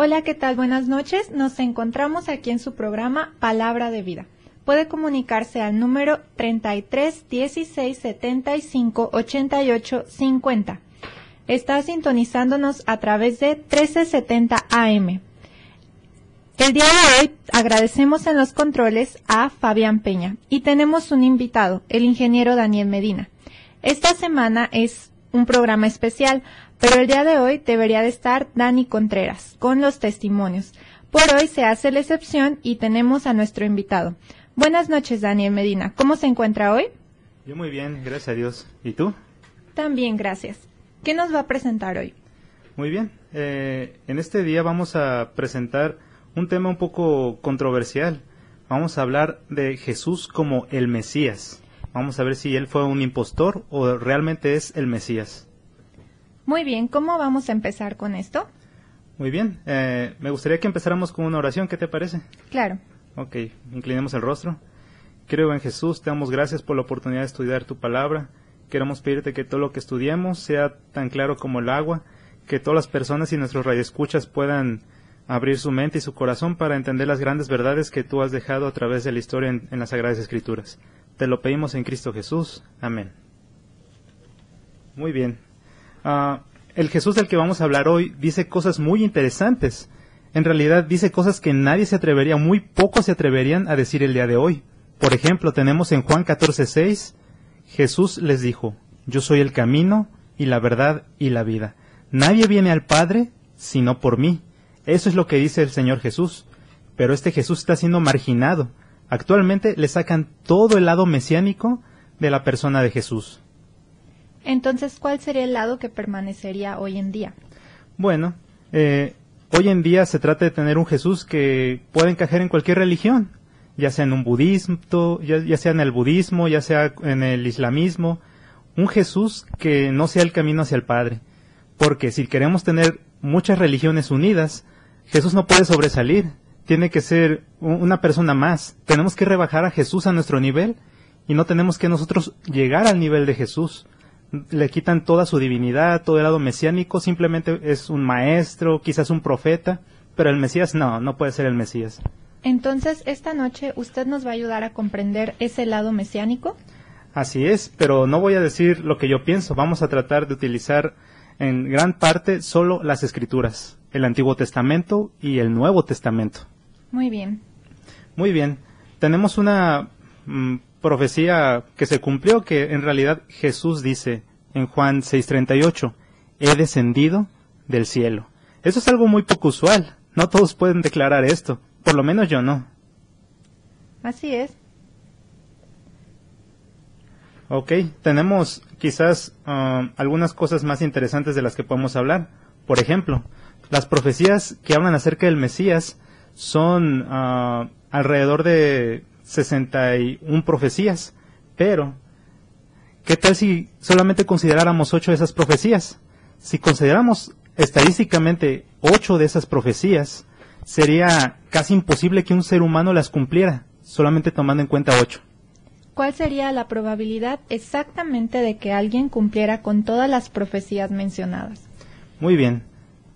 Hola, ¿qué tal? Buenas noches. Nos encontramos aquí en su programa Palabra de Vida. Puede comunicarse al número 33 16 75 88 50. Está sintonizándonos a través de 1370 AM. El día de hoy agradecemos en los controles a Fabián Peña y tenemos un invitado, el ingeniero Daniel Medina. Esta semana es un programa especial, pero el día de hoy debería de estar Dani Contreras con los testimonios. Por hoy se hace la excepción y tenemos a nuestro invitado. Buenas noches, Daniel Medina. ¿Cómo se encuentra hoy? Yo muy bien, gracias a Dios. ¿Y tú? También, gracias. ¿Qué nos va a presentar hoy? Muy bien. Eh, en este día vamos a presentar un tema un poco controversial. Vamos a hablar de Jesús como el Mesías. Vamos a ver si él fue un impostor o realmente es el Mesías. Muy bien, ¿cómo vamos a empezar con esto? Muy bien, eh, me gustaría que empezáramos con una oración, ¿qué te parece? Claro. Ok, inclinemos el rostro. Creo en Jesús, te damos gracias por la oportunidad de estudiar tu palabra. Queremos pedirte que todo lo que estudiemos sea tan claro como el agua, que todas las personas y nuestros radioescuchas puedan abrir su mente y su corazón para entender las grandes verdades que tú has dejado a través de la historia en, las Sagradas Escrituras. Te lo pedimos en Cristo Jesús. Amén. Muy bien. Ah, el Jesús del que vamos a hablar hoy dice cosas muy interesantes. En realidad dice cosas que nadie se atrevería, muy pocos se atreverían a decir el día de hoy. Por ejemplo, tenemos en Juan 14:6, Jesús les dijo, Yo soy el camino y la verdad y la vida. Nadie viene al Padre sino por mí. Eso es lo que dice el Señor Jesús. Pero este Jesús está siendo marginado. Actualmente le sacan todo el lado mesiánico de la persona de Jesús. Entonces, ¿cuál sería el lado que permanecería hoy en día? Bueno, eh, hoy en día se trata de tener un Jesús que puede encajar en cualquier religión, ya sea en un budismo, ya sea en el budismo, ya sea en el islamismo, un Jesús que no sea el camino hacia el Padre. Porque si queremos tener muchas religiones unidas, Jesús no puede sobresalir, tiene que ser una persona más. Tenemos que rebajar a Jesús a nuestro nivel y no tenemos que nosotros llegar al nivel de Jesús. Le quitan toda su divinidad, todo el lado mesiánico, simplemente es un maestro, quizás un profeta, pero el Mesías no, no puede ser el Mesías. Entonces, esta noche usted nos va a ayudar a comprender ese lado mesiánico. Así es, pero no voy a decir lo que yo pienso, vamos a tratar de utilizar en gran parte solo las escrituras el Antiguo Testamento y el Nuevo Testamento. Muy bien. Muy bien. Tenemos una mm, profecía que se cumplió que en realidad Jesús dice en Juan 6:38, he descendido del cielo. Eso es algo muy poco usual. No todos pueden declarar esto. Por lo menos yo no. Así es. Ok, tenemos quizás ah, algunas cosas más interesantes de las que podemos hablar. Por ejemplo, las profecías que hablan acerca del Mesías son uh, alrededor de 61 profecías, pero ¿qué tal si solamente consideráramos ocho de esas profecías? Si consideramos estadísticamente ocho de esas profecías, sería casi imposible que un ser humano las cumpliera, solamente tomando en cuenta ocho. ¿Cuál sería la probabilidad exactamente de que alguien cumpliera con todas las profecías mencionadas? Muy bien.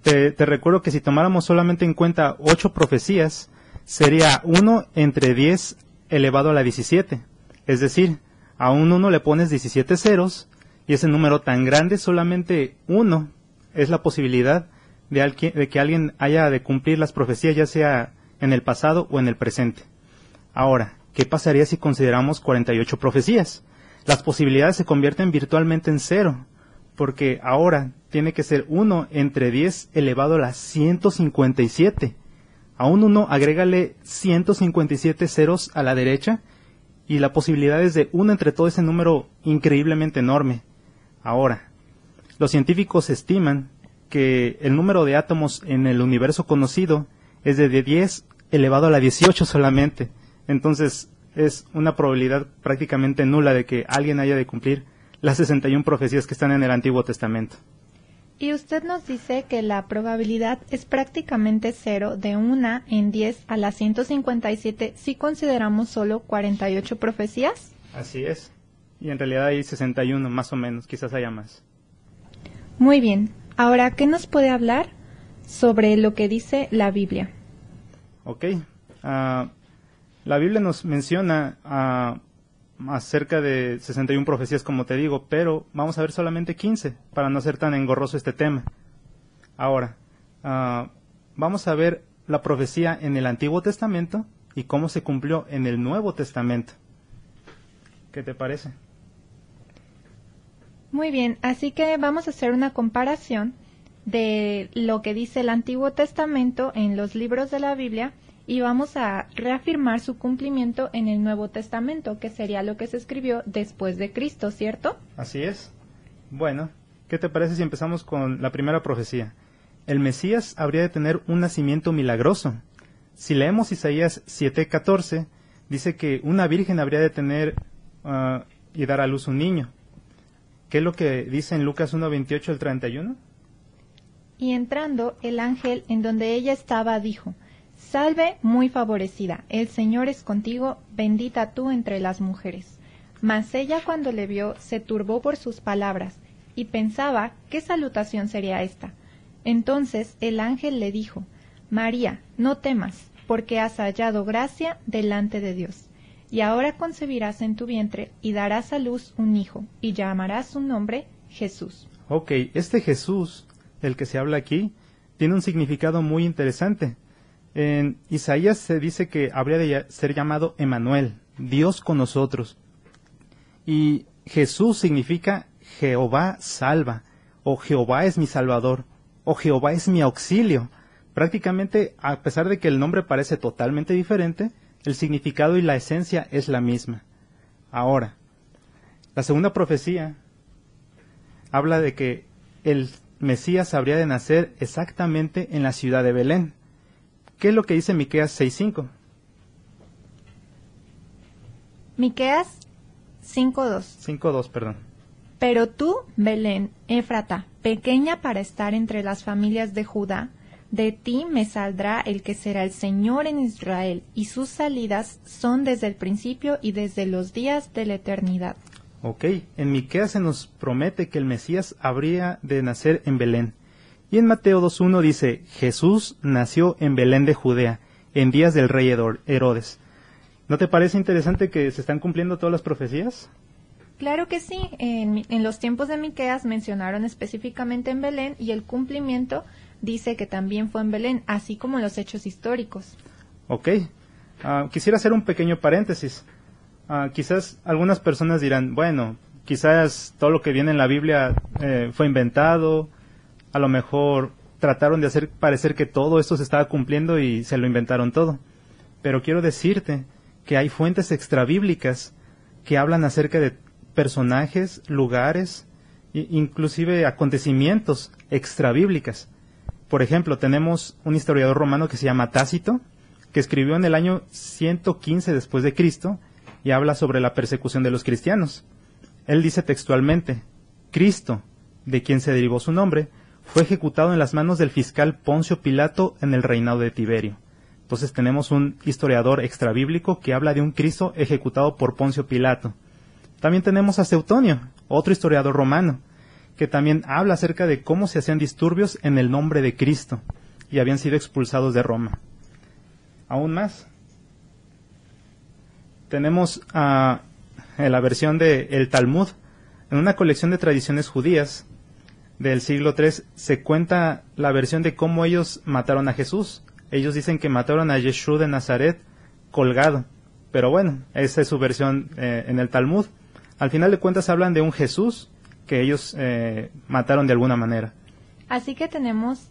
Te, recuerdo que si tomáramos solamente en cuenta ocho profecías, sería uno entre diez elevado a la 17. Es decir, a un uno le pones 17 ceros y ese número tan grande, solamente uno es la posibilidad de, de que alguien haya de cumplir las profecías, ya sea en el pasado o en el presente. Ahora, ¿qué pasaría si consideramos 48 profecías? Las posibilidades se convierten virtualmente en cero, porque ahora tiene que ser 1 entre 10 elevado a la 157. A un 1 agrégale 157 ceros a la derecha y la posibilidad es de 1 entre todo ese número increíblemente enorme. Ahora, los científicos estiman que el número de átomos en el universo conocido es de 10 elevado a la 18 solamente. Entonces es una probabilidad prácticamente nula de que alguien haya de cumplir las 61 profecías que están en el Antiguo Testamento. Y usted nos dice que la probabilidad es prácticamente cero de una en 10 a la 157 si consideramos solo 48 profecías. Así es. Y en realidad hay 61 más o menos, quizás haya más. Muy bien. Ahora, ¿qué nos puede hablar sobre lo que dice la Biblia. Ok. Ah, la Biblia nos menciona ah, acerca de 61 profecías, como te digo, pero vamos a ver solamente 15 para no ser tan engorroso este tema. Ahora, ah, vamos a ver la profecía en el Antiguo Testamento y cómo se cumplió en el Nuevo Testamento. ¿Qué te parece? Muy bien, así que vamos a hacer una comparación de lo que dice el Antiguo Testamento en los libros de la Biblia y vamos a reafirmar su cumplimiento en el Nuevo Testamento, que sería lo que se escribió después de Cristo, ¿cierto? Así es. Bueno, ¿qué te parece si empezamos con la primera profecía? El Mesías habría de tener un nacimiento milagroso. Si leemos Isaías 7:14, dice que una virgen habría de tener ah, y dar a luz un niño. ¿Qué es lo que dice en Lucas 1:28 al 31? Y entrando el ángel en donde ella estaba dijo, Salve muy favorecida, el Señor es contigo, bendita tú entre las mujeres. Mas ella cuando le vio se turbó por sus palabras, y pensaba qué salutación sería esta. Entonces el ángel le dijo, María, no temas, porque has hallado gracia delante de Dios. Y ahora concebirás en tu vientre y darás a luz un hijo, y llamarás su nombre Jesús. Ok, este Jesús, del que se habla aquí, tiene un significado muy interesante. En Isaías se dice que habría de ser llamado Emanuel, Dios con nosotros. Y Jesús significa Jehová salva, o Jehová es mi salvador, o Jehová es mi auxilio. Prácticamente, a pesar de que el nombre parece totalmente diferente, el significado y la esencia es la misma. Ahora, la segunda profecía habla de que el Mesías habría de nacer exactamente en la ciudad de Belén. ¿Qué es lo que dice Miqueas 6.5? Miqueas 5.2. 5.2, perdón. Pero tú, Belén, Éfrata, pequeña para estar entre las familias de Judá, de ti me saldrá el que será el Señor en Israel, y sus salidas son desde el principio y desde los días de la eternidad. Ok, en Miqueas se nos promete que el Mesías habría de nacer en Belén. Y en Mateo 2.1 dice, Jesús nació en Belén de Judea, en días del rey Herodes. ¿No te parece interesante que se están cumpliendo todas las profecías? Claro que sí. En, los tiempos de Miqueas mencionaron específicamente en Belén y el cumplimiento dice que también fue en Belén, así como los hechos históricos. Ok. Ah, quisiera hacer un pequeño paréntesis. Ah, quizás algunas personas dirán, bueno, quizás todo lo que viene en la Biblia eh, fue inventado, a lo mejor trataron de hacer parecer que todo esto se estaba cumpliendo y se lo inventaron todo. Pero quiero decirte que hay fuentes extrabíblicas que hablan acerca de personajes, lugares, e inclusive acontecimientos extrabíblicas. Por ejemplo, tenemos un historiador romano que se llama Tácito, que escribió en el año 115 después de Cristo y habla sobre la persecución de los cristianos. Él dice textualmente, Cristo, de quien se derivó su nombre, fue ejecutado en las manos del fiscal Poncio Pilato en el reinado de Tiberio. Entonces tenemos un historiador extrabíblico que habla de un Cristo ejecutado por Poncio Pilato. También tenemos a Seutonio, otro historiador romano, que también habla acerca de cómo se hacían disturbios en el nombre de Cristo y habían sido expulsados de Roma. Aún más, tenemos a, la versión de el Talmud, en una colección de tradiciones judías, del siglo III se cuenta la versión de cómo ellos mataron a Jesús. Ellos dicen que mataron a Yeshua de Nazaret colgado. Pero bueno, esa es su versión eh, en el Talmud. Al final de cuentas hablan de un Jesús que ellos eh, mataron de alguna manera. Así que tenemos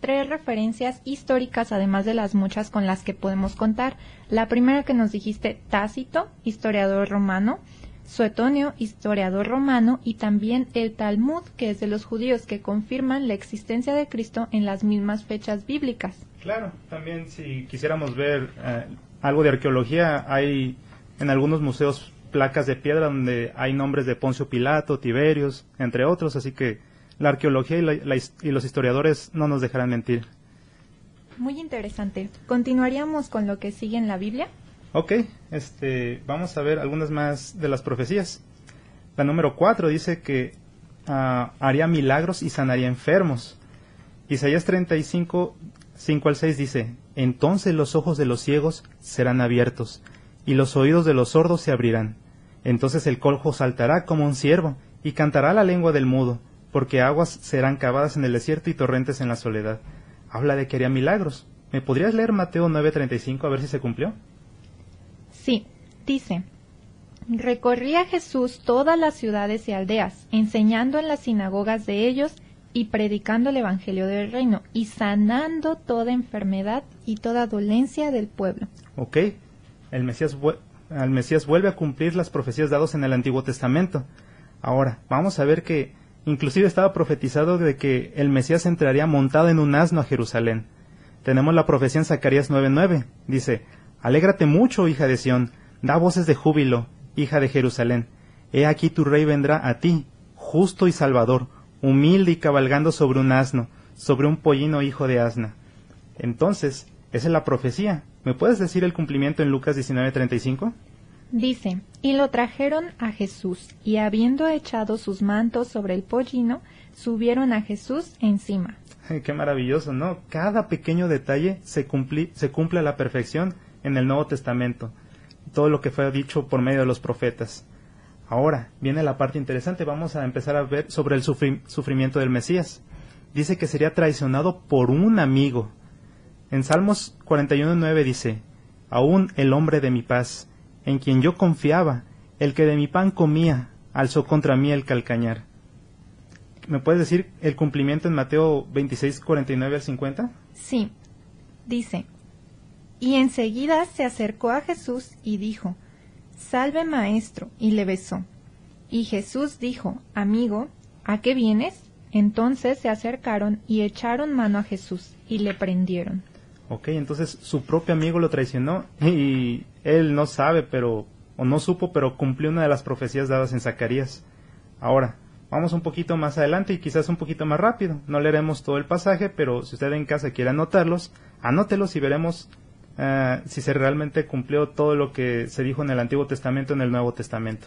tres referencias históricas, además de las muchas con las que podemos contar. La primera que nos dijiste, Tácito, historiador romano. Suetonio, historiador romano, y también el Talmud, que es de los judíos, que confirman la existencia de Cristo en las mismas fechas bíblicas. Claro, también si quisiéramos ver eh, algo de arqueología, hay en algunos museos placas de piedra donde hay nombres de Poncio Pilato, Tiberios, entre otros, así que la arqueología y los historiadores no nos dejarán mentir. Muy interesante. ¿Continuaríamos con lo que sigue en la Biblia? Ok, este, vamos a ver algunas más de las profecías. La número cuatro dice que ah, haría milagros y sanaría enfermos. Isaías 35, 5 al 6 dice, Entonces los ojos de los ciegos serán abiertos, y los oídos de los sordos se abrirán. Entonces el coljo saltará como un ciervo, y cantará la lengua del mudo, porque aguas serán cavadas en el desierto y torrentes en la soledad. Habla de que haría milagros. ¿Me podrías leer Mateo 9:35 a ver si se cumplió? Sí, dice, recorría Jesús todas las ciudades y aldeas, enseñando en las sinagogas de ellos y predicando el Evangelio del Reino y sanando toda enfermedad y toda dolencia del pueblo. Ok, el Mesías, Mesías vuelve a cumplir las profecías dadas en el Antiguo Testamento. Ahora, vamos a ver que inclusive estaba profetizado de que el Mesías entraría montado en un asno a Jerusalén. Tenemos la profecía en Zacarías 9:9. Dice, Alégrate mucho, hija de Sión, da voces de júbilo, hija de Jerusalén. He aquí tu rey vendrá a ti, justo y salvador, humilde y cabalgando sobre un asno, sobre un pollino hijo de asna. Entonces, esa es la profecía. ¿Me puedes decir el cumplimiento en Lucas 19:35? Dice, y lo trajeron a Jesús, y habiendo echado sus mantos sobre el pollino, subieron a Jesús encima. Qué maravilloso, ¿no? Cada pequeño detalle se, se cumple a la perfección en el Nuevo Testamento, todo lo que fue dicho por medio de los profetas. Ahora viene la parte interesante, vamos a empezar a ver sobre el sufrimiento del Mesías. Dice que sería traicionado por un amigo. En Salmos 41.9 dice, Aún el hombre de mi paz, en quien yo confiaba, el que de mi pan comía, alzó contra mí el calcañar. ¿Me puedes decir el cumplimiento en Mateo 26.49 al 50? Sí. Dice, y enseguida se acercó a Jesús y dijo, Salve maestro, y le besó. Y Jesús dijo, Amigo, ¿a qué vienes? Entonces se acercaron y echaron mano a Jesús y le prendieron. Ok, entonces su propio amigo lo traicionó y él no sabe, pero, o no supo, pero cumplió una de las profecías dadas en Zacarías. Ahora, vamos un poquito más adelante y quizás un poquito más rápido. No leeremos todo el pasaje, pero si usted en casa quiere anotarlos, anótelos y veremos eh, si se realmente cumplió todo lo que se dijo en el Antiguo Testamento en el Nuevo Testamento.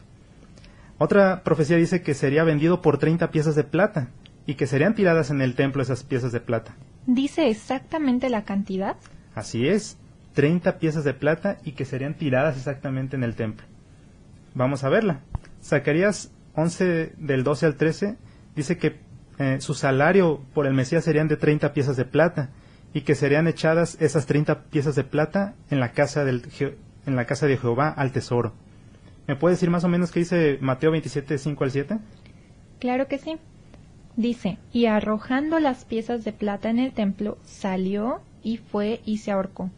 Otra profecía dice que sería vendido por 30 piezas de plata y que serían tiradas en el templo esas piezas de plata. ¿Dice exactamente la cantidad? Así es, 30 piezas de plata y que serían tiradas exactamente en el templo. Vamos a verla. Zacarías 11 del 12 al 13 dice que eh, su salario por el Mesías serían de 30 piezas de plata y que serían echadas esas 30 piezas de plata en la casa, del, en la casa de Jehová al tesoro. ¿Me puede decir más o menos qué dice Mateo 27, 5 al 7? Claro que sí. Dice, y arrojando las piezas de plata en el templo, salió y fue y se ahorcó.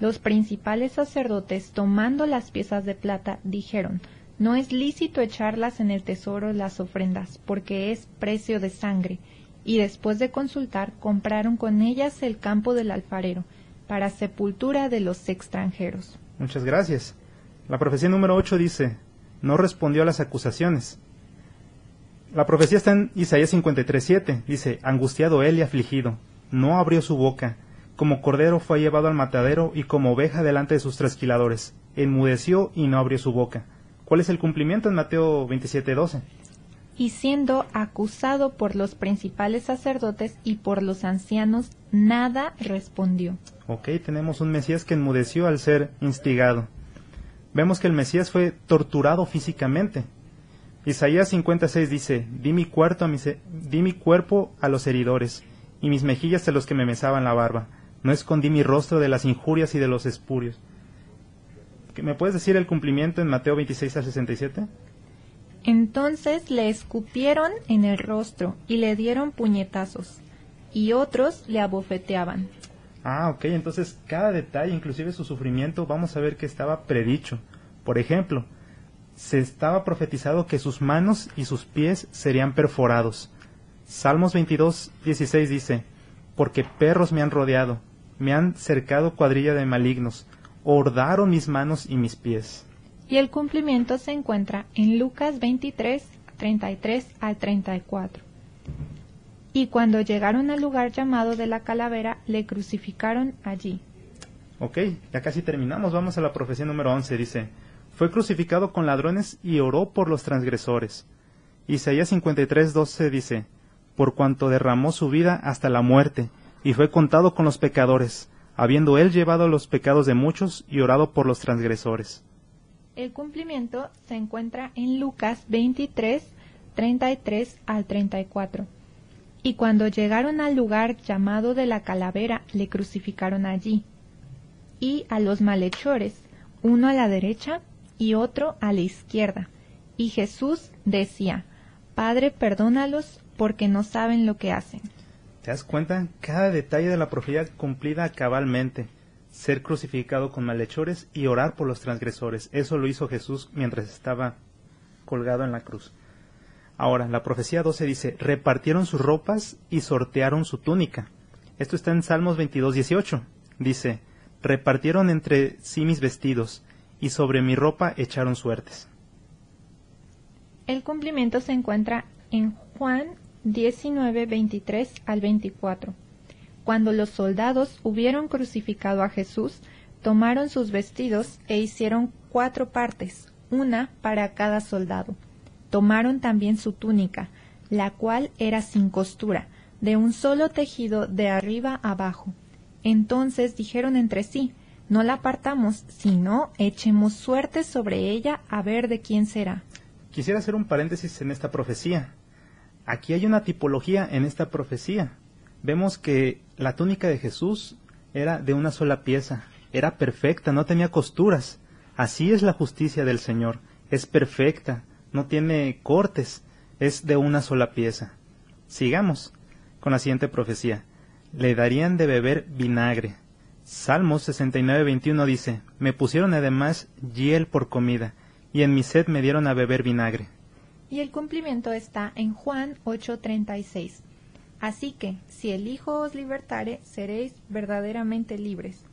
Los principales sacerdotes, tomando las piezas de plata, dijeron, no es lícito echarlas en el tesoro las ofrendas, porque es precio de sangre, y después de consultar compraron con ellas el campo del alfarero para sepultura de los extranjeros. Muchas gracias. La profecía número 8 dice, no respondió a las acusaciones. La profecía está en Isaías 53.7. Dice, angustiado él y afligido, no abrió su boca. Como cordero fue llevado al matadero y como oveja delante de sus trasquiladores. Enmudeció y no abrió su boca. ¿Cuál es el cumplimiento en Mateo 27.12? Y siendo acusado por los principales sacerdotes y por los ancianos, nada respondió. Ok, tenemos un Mesías que enmudeció al ser instigado. Vemos que el Mesías fue torturado físicamente. Isaías 56 dice, di mi, cuerpo a mis, di mi cuerpo a los heridores, y mis mejillas a los que me mesaban la barba. No escondí mi rostro de las injurias y de los espurios. ¿Me puedes decir el cumplimiento en Mateo 26 a 67? Entonces le escupieron en el rostro y le dieron puñetazos, y otros le abofeteaban. Ah, ok, entonces cada detalle, inclusive su sufrimiento, vamos a ver que estaba predicho. Por ejemplo, se estaba profetizado que sus manos y sus pies serían perforados. Salmos 22, 16 dice, Porque perros me han rodeado, me han cercado cuadrilla de malignos, hordaron mis manos y mis pies y el cumplimiento se encuentra en Lucas 23, 33 al 34. Y cuando llegaron al lugar llamado de la calavera, le crucificaron allí. Ok, ya casi terminamos. Vamos a la profecía número 11. Dice, fue crucificado con ladrones y oró por los transgresores. Isaías 53, 12 dice, por cuanto derramó su vida hasta la muerte, y fue contado con los pecadores, habiendo él llevado los pecados de muchos y orado por los transgresores. El cumplimiento se encuentra en Lucas 23, 33 al 34. Y cuando llegaron al lugar llamado de la calavera, le crucificaron allí. Y a los malhechores, uno a la derecha y otro a la izquierda. Y Jesús decía, Padre, perdónalos porque no saben lo que hacen. ¿Te das cuenta? Cada detalle de la profecía cumplida cabalmente. Ser crucificado con malhechores y orar por los transgresores. Eso lo hizo Jesús mientras estaba colgado en la cruz. Ahora, la profecía 12 dice, repartieron sus ropas y sortearon su túnica. Esto está en Salmos 22, 18. Dice, repartieron entre sí mis vestidos y sobre mi ropa echaron suertes. El cumplimiento se encuentra en Juan 19, 23 al 24. Cuando los soldados hubieron crucificado a Jesús, tomaron sus vestidos e hicieron cuatro partes, una para cada soldado. Tomaron también su túnica, la cual era sin costura, de un solo tejido de arriba abajo. Entonces dijeron entre sí, no la apartamos, sino echemos suerte sobre ella a ver de quién será. Quisiera hacer un paréntesis en esta profecía. Aquí hay una tipología en esta profecía. Vemos que la túnica de Jesús era de una sola pieza, era perfecta, no tenía costuras. Así es la justicia del Señor, es perfecta, no tiene cortes, es de una sola pieza. Sigamos con la siguiente profecía. Le darían de beber vinagre. Salmos 69, 21 dice, Me pusieron además hiel por comida, y en mi sed me dieron a beber vinagre y el cumplimiento está en Juan 8:36. Así que, si el Hijo os libertare, seréis verdaderamente libres.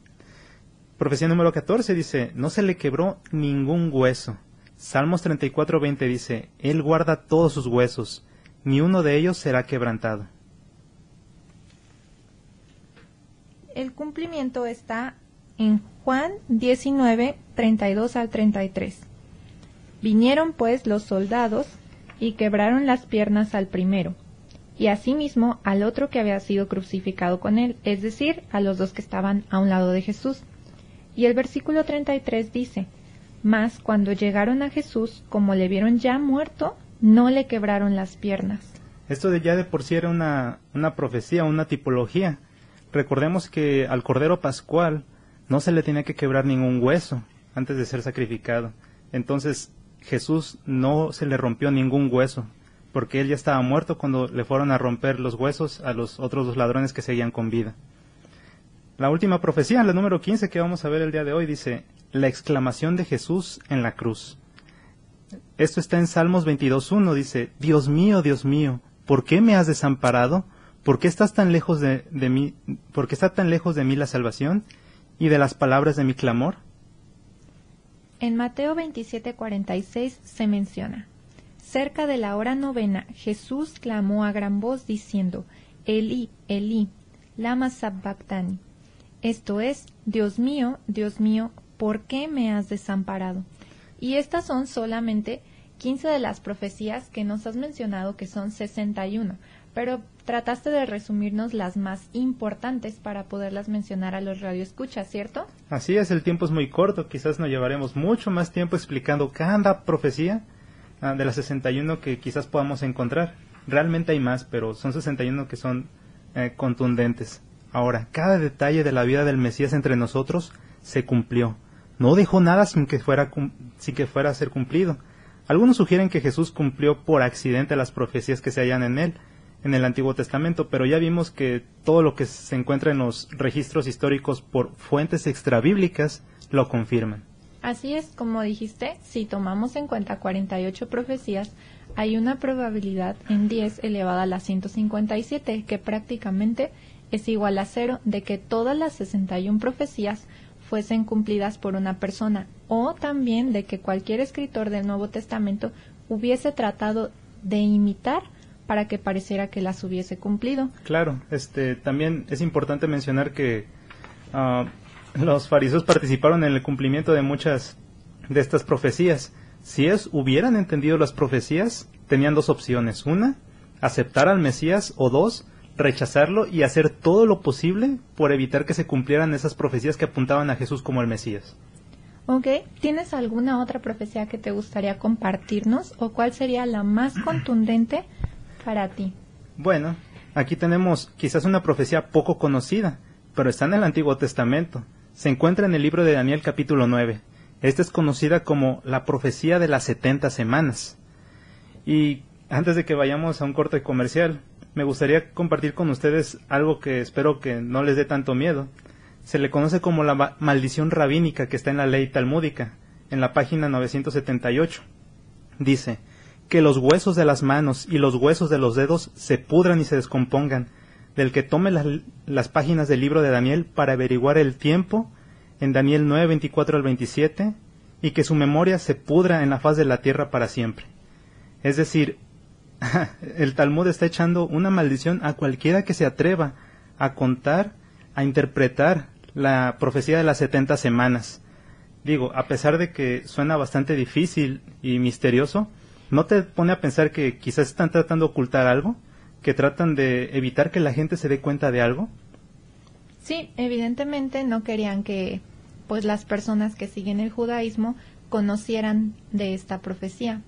Profecía número 14 dice, no se le quebró ningún hueso. Salmos 34:20 dice, Él guarda todos sus huesos, ni uno de ellos será quebrantado. El cumplimiento está en Juan 19, 32 al 33. Vinieron pues los soldados y quebraron las piernas al primero, y asimismo al otro que había sido crucificado con él, es decir, a los dos que estaban a un lado de Jesús. Y el versículo 33 dice, Mas cuando llegaron a Jesús, como le vieron ya muerto, no le quebraron las piernas. Esto de ya de por sí era una, una profecía, una tipología. Recordemos que al Cordero Pascual no se le tenía que quebrar ningún hueso antes de ser sacrificado. Entonces, Jesús no se le rompió ningún hueso, porque él ya estaba muerto cuando le fueron a romper los huesos a los otros dos ladrones que seguían con vida. La última profecía, la número 15 que vamos a ver el día de hoy, dice, la exclamación de Jesús en la cruz. Esto está en Salmos 22.1, dice, Dios mío, Dios mío, ¿por qué me has desamparado? ¿Por qué estás tan lejos de, mí? ¿Por qué está tan lejos de mí la salvación y de las palabras de mi clamor? En Mateo 27:46 se menciona, Cerca de la hora novena, Jesús clamó a gran voz diciendo, Elí, Elí, lama sabactani. Esto es, Dios mío, Dios mío, ¿por qué me has desamparado? Y estas son solamente 15 de las profecías que nos has mencionado, que son 61, pero trataste de resumirnos las más importantes para poderlas mencionar a los radioescuchas, ¿cierto? Así es, el tiempo es muy corto, quizás nos llevaremos mucho más tiempo explicando cada profecía ah, de las 61 que quizás podamos encontrar. Realmente hay más, pero son 61 que son eh, contundentes. Ahora, cada detalle de la vida del Mesías entre nosotros se cumplió. No dejó nada sin que fuera, sin que fuera a ser cumplido. Algunos sugieren que Jesús cumplió por accidente las profecías que se hallan en él, en el Antiguo Testamento, pero ya vimos que todo lo que se encuentra en los registros históricos por fuentes extrabíblicas lo confirman. Así es, como dijiste, si tomamos en cuenta 48 profecías, hay una probabilidad en 10 elevada a la 157, que prácticamente es igual a cero de que todas las 61 profecías fuesen cumplidas por una persona, o también de que cualquier escritor del Nuevo Testamento hubiese tratado de imitar para que pareciera que las hubiese cumplido. Claro, este también es importante mencionar que ah, los fariseos participaron en el cumplimiento de muchas de estas profecías. Si es hubieran entendido las profecías, tenían dos opciones. Una, aceptar al Mesías o dos, rechazarlo y hacer todo lo posible por evitar que se cumplieran esas profecías que apuntaban a Jesús como el Mesías. Ok, ¿tienes alguna otra profecía que te gustaría compartirnos o cuál sería la más contundente para ti? Bueno, aquí tenemos quizás una profecía poco conocida, pero está en el Antiguo Testamento. Se encuentra en el libro de Daniel capítulo 9. Esta es conocida como la profecía de las 70 semanas. Y antes de que vayamos a un corte comercial, me gustaría compartir con ustedes algo que espero que no les dé tanto miedo. Se le conoce como la maldición rabínica que está en la ley talmúdica, en la página 978. Dice, que los huesos de las manos y los huesos de los dedos se pudran y se descompongan, del que tome las, páginas del libro de Daniel para averiguar el tiempo, en Daniel 9, 24 al 27, y que su memoria se pudra en la faz de la tierra para siempre. Es decir, el Talmud está echando una maldición a cualquiera que se atreva a contar, a interpretar la profecía de las setenta semanas. Digo, a pesar de que suena bastante difícil y misterioso, ¿no te pone a pensar que quizás están tratando de ocultar algo? ¿Que tratan de evitar que la gente se dé cuenta de algo? Sí, evidentemente no querían que pues las personas que siguen el judaísmo conocieran de esta profecía.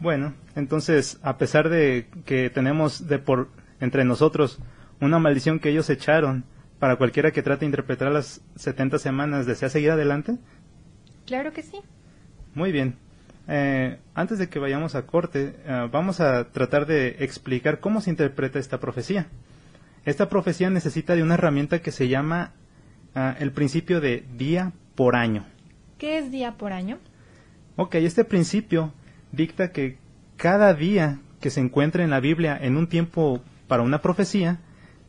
Bueno, entonces, a pesar de que tenemos de por entre nosotros una maldición que ellos echaron para cualquiera que trate de interpretar las 70 semanas, ¿desea seguir adelante? Claro que sí. Muy bien. Eh, antes de que vayamos a corte, eh, vamos a tratar de explicar cómo se interpreta esta profecía. Esta profecía necesita de una herramienta que se llama eh, el principio de día por año. ¿Qué es día por año? Ok, este principio dicta que cada día que se encuentre en la Biblia en un tiempo para una profecía,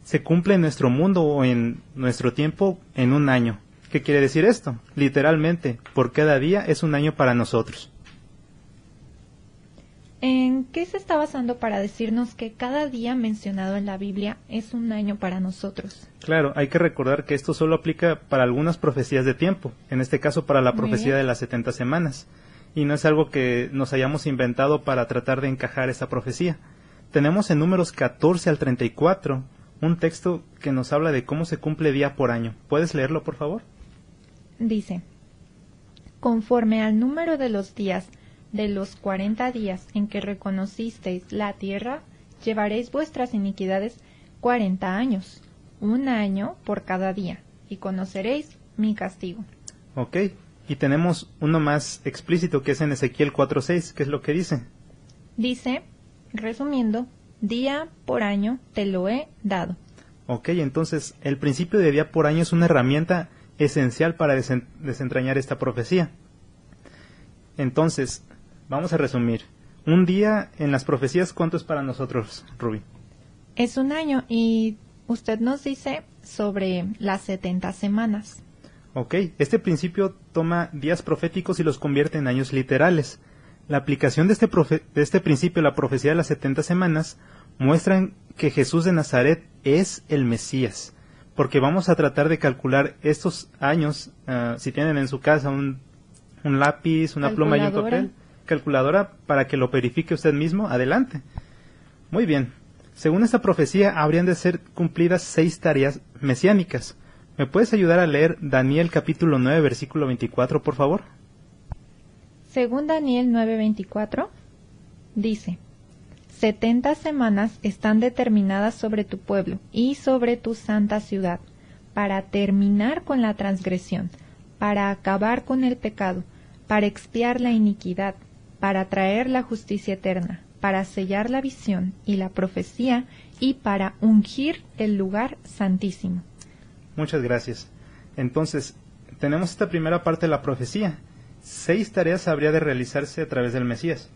se cumple en nuestro mundo o en nuestro tiempo en un año. ¿Qué quiere decir esto? Literalmente, por cada día es un año para nosotros. ¿En qué se está basando para decirnos que cada día mencionado en la Biblia es un año para nosotros? Claro, hay que recordar que esto solo aplica para algunas profecías de tiempo, en este caso para la profecía de las 70 semanas y no es algo que nos hayamos inventado para tratar de encajar esa profecía. Tenemos en números 14 al 34 un texto que nos habla de cómo se cumple día por año. ¿Puedes leerlo, por favor? Dice, conforme al número de los días de los cuarenta días en que reconocisteis la tierra, llevaréis vuestras iniquidades cuarenta años, un año por cada día, y conoceréis mi castigo. Ok, y tenemos uno más explícito que es en Ezequiel 4.6, que es lo que dice. Dice, resumiendo, día por año te lo he dado. Ok, entonces el principio de día por año es una herramienta esencial para desentrañar esta profecía. Entonces, vamos a resumir. Un día en las profecías, ¿cuánto es para nosotros, Ruby? Es un año y usted nos dice sobre las 70 semanas. Ok, este principio toma días proféticos y los convierte en años literales. La aplicación de este, de este principio, la profecía de las 70 semanas, muestran que Jesús de Nazaret es el Mesías, porque vamos a tratar de calcular estos años, ah, si tienen en su casa un, un lápiz, una pluma y un papel, calculadora para que lo verifique usted mismo, adelante. Muy bien. Según esta profecía, habrían de ser cumplidas seis tareas mesiánicas. ¿Me puedes ayudar a leer Daniel capítulo 9, versículo 24, por favor? Según Daniel 9:24, dice, Setenta semanas están determinadas sobre tu pueblo y sobre tu santa ciudad, para terminar con la transgresión, para acabar con el pecado, para expiar la iniquidad, para traer la justicia eterna, para sellar la visión y la profecía y para ungir el lugar santísimo. Muchas gracias. Entonces, tenemos esta primera parte de la profecía. Seis tareas habría de realizarse a través del Mesías.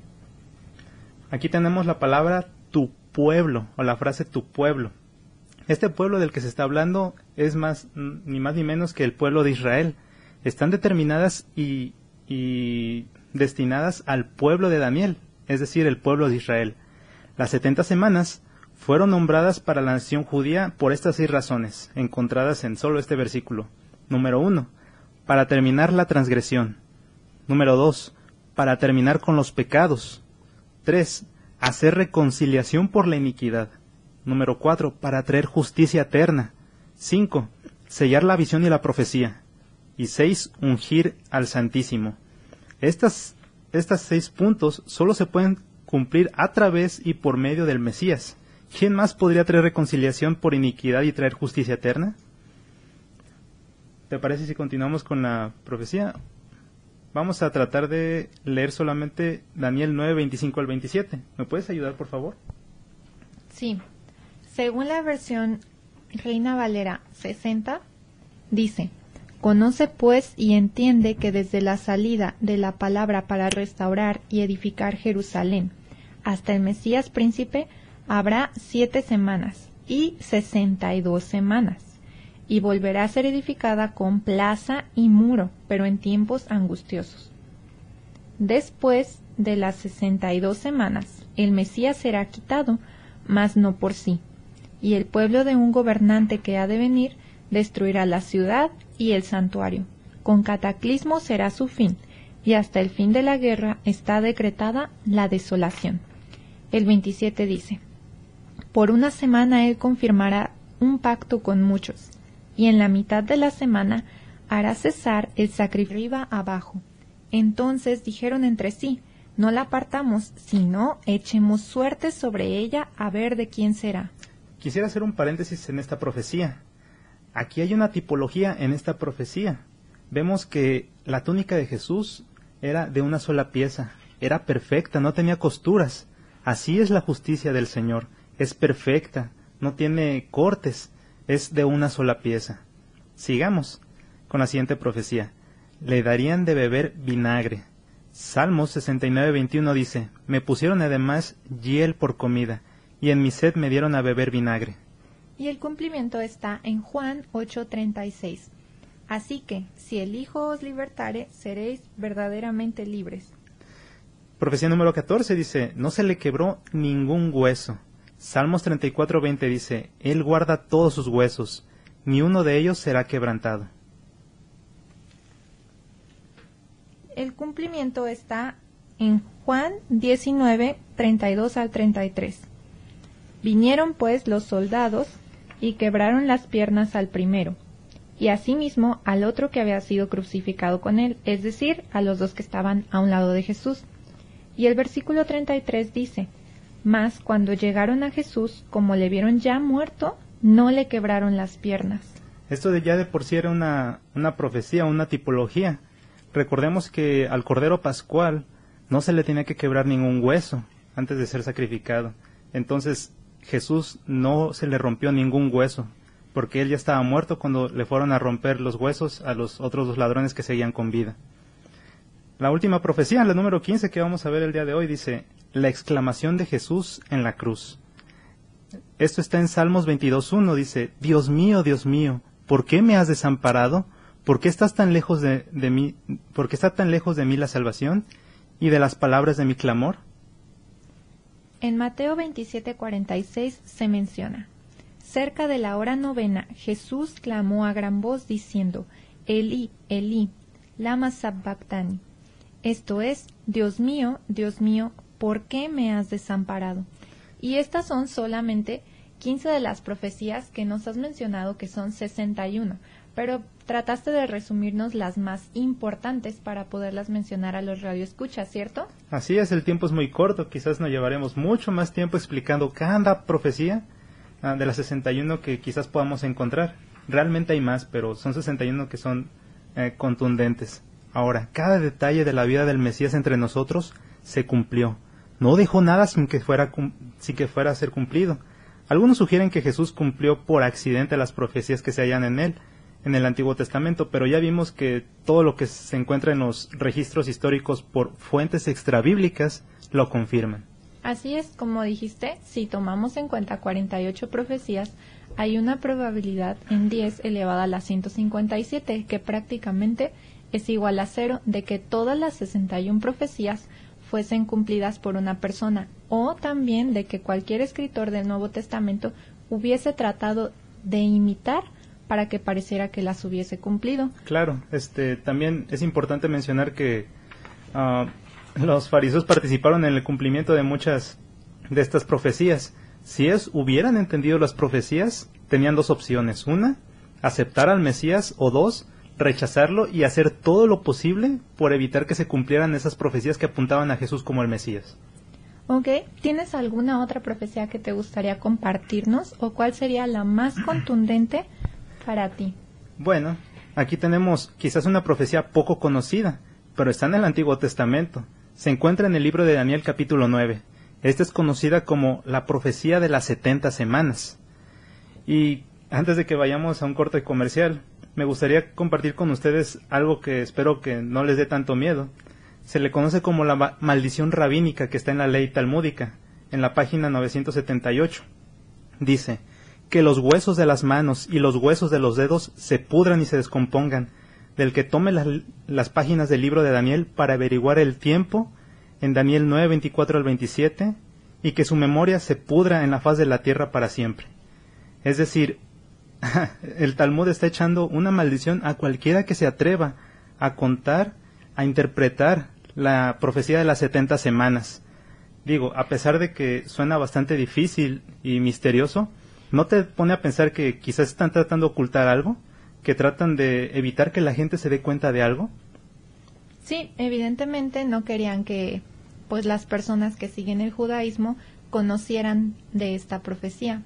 Aquí tenemos la palabra tu pueblo o la frase tu pueblo. Este pueblo del que se está hablando es más ni más ni menos que el pueblo de Israel. Están determinadas y, y destinadas al pueblo de Daniel, es decir, el pueblo de Israel. Las setenta semanas fueron nombradas para la nación judía por estas seis razones, encontradas en solo este versículo. Número uno, para terminar la transgresión. Número dos, para terminar con los pecados. Tres, hacer reconciliación por la iniquidad. Número 4, para traer justicia eterna. 5, sellar la visión y la profecía. Y 6, ungir al Santísimo. Estas, estas seis puntos solo se pueden cumplir a través y por medio del Mesías. ¿Quién más podría traer reconciliación por iniquidad y traer justicia eterna? ¿Te parece si continuamos con la profecía? Vamos a tratar de leer solamente Daniel 9, 25 al 27. ¿Me puedes ayudar, por favor? Sí. Según la versión Reina Valera 60, dice, Conoce pues y entiende que desde la salida de la palabra para restaurar y edificar Jerusalén hasta el Mesías príncipe habrá siete semanas y sesenta y dos semanas, y volverá a ser edificada con plaza y muro, pero en tiempos angustiosos. Después de las sesenta y dos semanas, el Mesías será quitado, mas no por sí, y el pueblo de un gobernante que ha de venir destruirá la ciudad y el santuario. Con cataclismo será su fin, y hasta el fin de la guerra está decretada la desolación. El 27 dice, Por una semana él confirmará un pacto con muchos, y en la mitad de la semana hará cesar el sacrificio abajo. Entonces dijeron entre sí, no la apartamos, sino echemos suerte sobre ella a ver de quién será. Quisiera hacer un paréntesis en esta profecía. Aquí hay una tipología en esta profecía. Vemos que la túnica de Jesús era de una sola pieza, era perfecta, no tenía costuras. Así es la justicia del Señor, es perfecta, no tiene cortes, es de una sola pieza. Sigamos con la siguiente profecía. Le darían de beber vinagre. Salmos 69, 21 dice, Me pusieron además hiel por comida, y en mi sed me dieron a beber vinagre y el cumplimiento está en Juan 8:36. Así que, si el Hijo os libertare, seréis verdaderamente libres. Profecía número 14 dice, no se le quebró ningún hueso. Salmos 34:20 dice, Él guarda todos sus huesos, ni uno de ellos será quebrantado. El cumplimiento está en Juan 19, 32 al 33. Vinieron pues los soldados y quebraron las piernas al primero, y asimismo al otro que había sido crucificado con él, es decir, a los dos que estaban a un lado de Jesús. Y el versículo 33 dice, Mas cuando llegaron a Jesús, como le vieron ya muerto, no le quebraron las piernas. Esto de ya de por sí era una, una profecía, una tipología. Recordemos que al Cordero Pascual no se le tenía que quebrar ningún hueso antes de ser sacrificado. Entonces, Jesús no se le rompió ningún hueso, porque él ya estaba muerto cuando le fueron a romper los huesos a los otros dos ladrones que seguían con vida. La última profecía, la número 15 que vamos a ver el día de hoy, dice, la exclamación de Jesús en la cruz. Esto está en Salmos 22.1, dice, Dios mío, Dios mío, ¿por qué me has desamparado? ¿Por qué estás tan lejos de, de mí? ¿Por qué está tan lejos de mí la salvación y de las palabras de mi clamor? En Mateo 27:46 se menciona, Cerca de la hora novena, Jesús clamó a gran voz diciendo, Elí, Elí, lama sabactani. Esto es, Dios mío, Dios mío, ¿por qué me has desamparado? Y estas son solamente 15 de las profecías que nos has mencionado, que son 61, pero trataste de resumirnos las más importantes para poderlas mencionar a los radioescuchas, ¿cierto? Así es, el tiempo es muy corto, quizás nos llevaremos mucho más tiempo explicando cada profecía ah, de las 61 que quizás podamos encontrar. Realmente hay más, pero son 61 que son eh, contundentes. Ahora, cada detalle de la vida del Mesías entre nosotros se cumplió. No dejó nada sin que fuera, sin que fuera a ser cumplido. Algunos sugieren que Jesús cumplió por accidente las profecías que se hallan en él, en el Antiguo Testamento, pero ya vimos que todo lo que se encuentra en los registros históricos por fuentes extrabíblicas lo confirman. Así es, como dijiste, si tomamos en cuenta 48 profecías, hay una probabilidad en 10 elevada a la 157, que prácticamente es igual a cero de que todas las 61 profecías fuesen cumplidas por una persona, o también de que cualquier escritor del Nuevo Testamento hubiese tratado de imitar para que pareciera que las hubiese cumplido. Claro, este también es importante mencionar que ah, los fariseos participaron en el cumplimiento de muchas de estas profecías. Si ellos hubieran entendido las profecías, tenían dos opciones. Una, aceptar al Mesías o dos, rechazarlo y hacer todo lo posible por evitar que se cumplieran esas profecías que apuntaban a Jesús como el Mesías. Ok, ¿tienes alguna otra profecía que te gustaría compartirnos o cuál sería la más contundente para ti? Bueno, aquí tenemos quizás una profecía poco conocida, pero está en el Antiguo Testamento. Se encuentra en el libro de Daniel capítulo 9. Esta es conocida como la profecía de las 70 semanas. Y antes de que vayamos a un corte comercial, me gustaría compartir con ustedes algo que espero que no les dé tanto miedo. Se le conoce como la maldición rabínica que está en la ley talmúdica, en la página 978. Dice, que los huesos de las manos y los huesos de los dedos se pudran y se descompongan, del que tome las, páginas del libro de Daniel para averiguar el tiempo, en Daniel 9, 24 al 27, y que su memoria se pudra en la faz de la tierra para siempre. Es decir, el Talmud está echando una maldición a cualquiera que se atreva a contar, a interpretar la profecía de las 70 semanas. Digo, a pesar de que suena bastante difícil y misterioso, ¿no te pone a pensar que quizás están tratando de ocultar algo? ¿Que tratan de evitar que la gente se dé cuenta de algo? Sí, evidentemente no querían que pues las personas que siguen el judaísmo conocieran de esta profecía.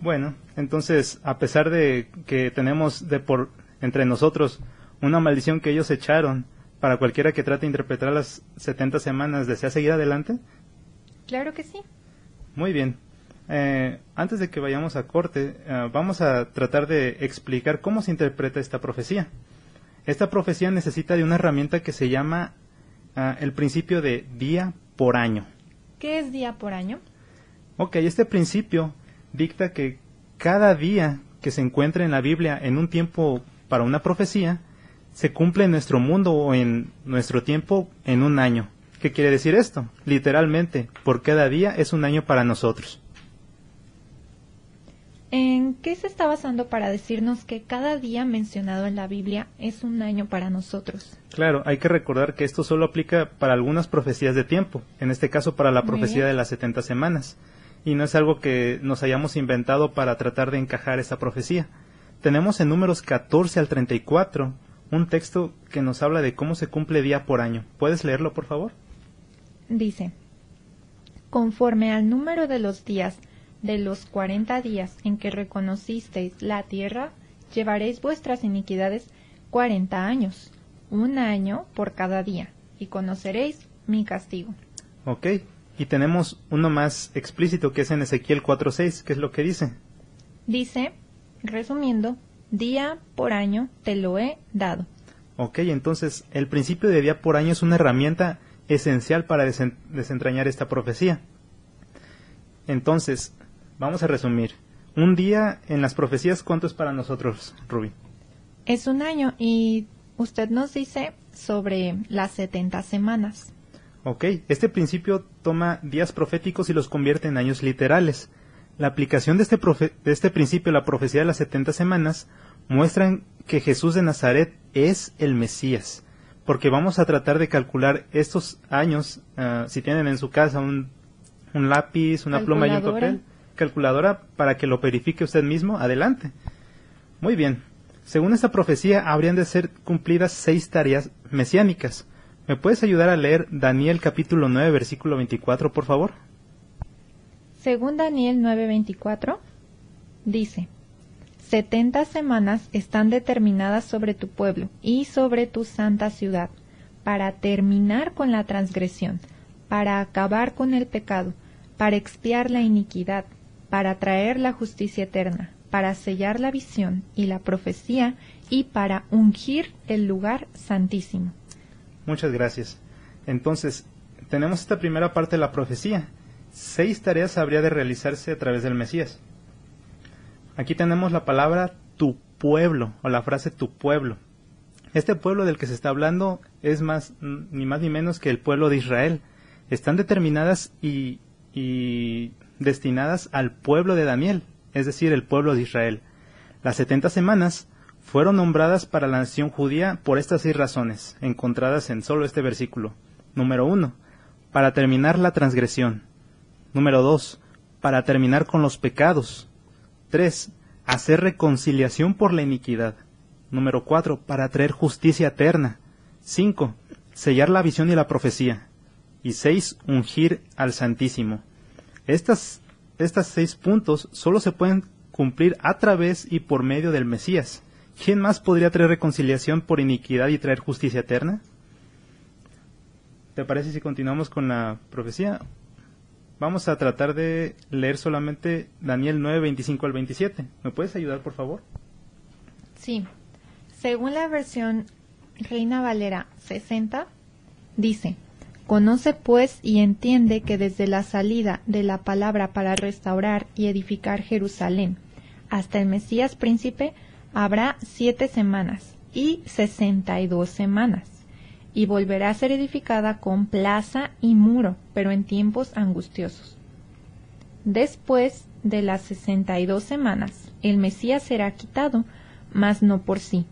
Bueno, entonces, a pesar de que tenemos de por entre nosotros una maldición que ellos echaron para cualquiera que trate de interpretar las 70 semanas, ¿desea seguir adelante? Claro que sí. Muy bien. Eh, antes de que vayamos a corte, eh, vamos a tratar de explicar cómo se interpreta esta profecía. Esta profecía necesita de una herramienta que se llama eh, el principio de día por año. ¿Qué es día por año? Ok, este principio dicta que cada día que se encuentra en la Biblia en un tiempo para una profecía, se cumple en nuestro mundo o en nuestro tiempo en un año. ¿Qué quiere decir esto? Literalmente, por cada día es un año para nosotros. ¿En qué se está basando para decirnos que cada día mencionado en la Biblia es un año para nosotros? Claro, hay que recordar que esto solo aplica para algunas profecías de tiempo, en este caso para la profecía de las 70 semanas y no es algo que nos hayamos inventado para tratar de encajar esa profecía. Tenemos en números 14 al 34 un texto que nos habla de cómo se cumple día por año. ¿Puedes leerlo, por favor? Dice, conforme al número de los días de los cuarenta días en que reconocisteis la tierra, llevaréis vuestras iniquidades cuarenta años, un año por cada día, y conoceréis mi castigo. Ok, y tenemos uno más explícito que es en Ezequiel 4.6, que es lo que dice. Dice, resumiendo, día por año te lo he dado. Ok, entonces el principio de día por año es una herramienta esencial para desentrañar esta profecía. Entonces, vamos a resumir. Un día en las profecías, ¿cuánto es para nosotros, Ruby? Es un año y usted nos dice sobre las 70 semanas. Ok, este principio toma días proféticos y los convierte en años literales. La aplicación de este, de este principio, la profecía de las 70 semanas, muestran que Jesús de Nazaret es el Mesías, porque vamos a tratar de calcular estos años, ah, si tienen en su casa un, un lápiz, una pluma y un papel, calculadora para que lo verifique usted mismo, adelante. Muy bien. Según esta profecía, habrían de ser cumplidas seis tareas mesiánicas. ¿Me puedes ayudar a leer Daniel capítulo 9, versículo 24, por favor? Según Daniel 9:24, dice, setenta semanas están determinadas sobre tu pueblo y sobre tu santa ciudad, para terminar con la transgresión, para acabar con el pecado, para expiar la iniquidad, para traer la justicia eterna, para sellar la visión y la profecía y para ungir el lugar santísimo. Muchas gracias. Entonces, tenemos esta primera parte de la profecía. Seis tareas habría de realizarse a través del Mesías. Aquí tenemos la palabra tu pueblo, o la frase tu pueblo. Este pueblo del que se está hablando es más, ni más ni menos que el pueblo de Israel. Están determinadas y, y destinadas al pueblo de Daniel, es decir, el pueblo de Israel. Las setenta semanas fueron nombradas para la nación judía por estas seis razones, encontradas en solo este versículo. Número uno, para terminar la transgresión. Número 2. Para terminar con los pecados. 3. Hacer reconciliación por la iniquidad. Número 4. Para traer justicia eterna. 5. Sellar la visión y la profecía. Y 6. Ungir al Santísimo. Estas, estas seis puntos solo se pueden cumplir a través y por medio del Mesías. ¿Quién más podría traer reconciliación por iniquidad y traer justicia eterna? ¿Te parece si continuamos con la profecía? Vamos a tratar de leer solamente Daniel 9, 25 al 27. ¿Me puedes ayudar, por favor? Sí. Según la versión Reina Valera 60, dice, Conoce pues y entiende que desde la salida de la palabra para restaurar y edificar Jerusalén hasta el Mesías príncipe habrá siete semanas y sesenta y dos semanas, y volverá a ser edificada con plaza y muro, pero en tiempos angustiosos. Después de las sesenta y dos semanas, el Mesías será quitado, mas no por sí,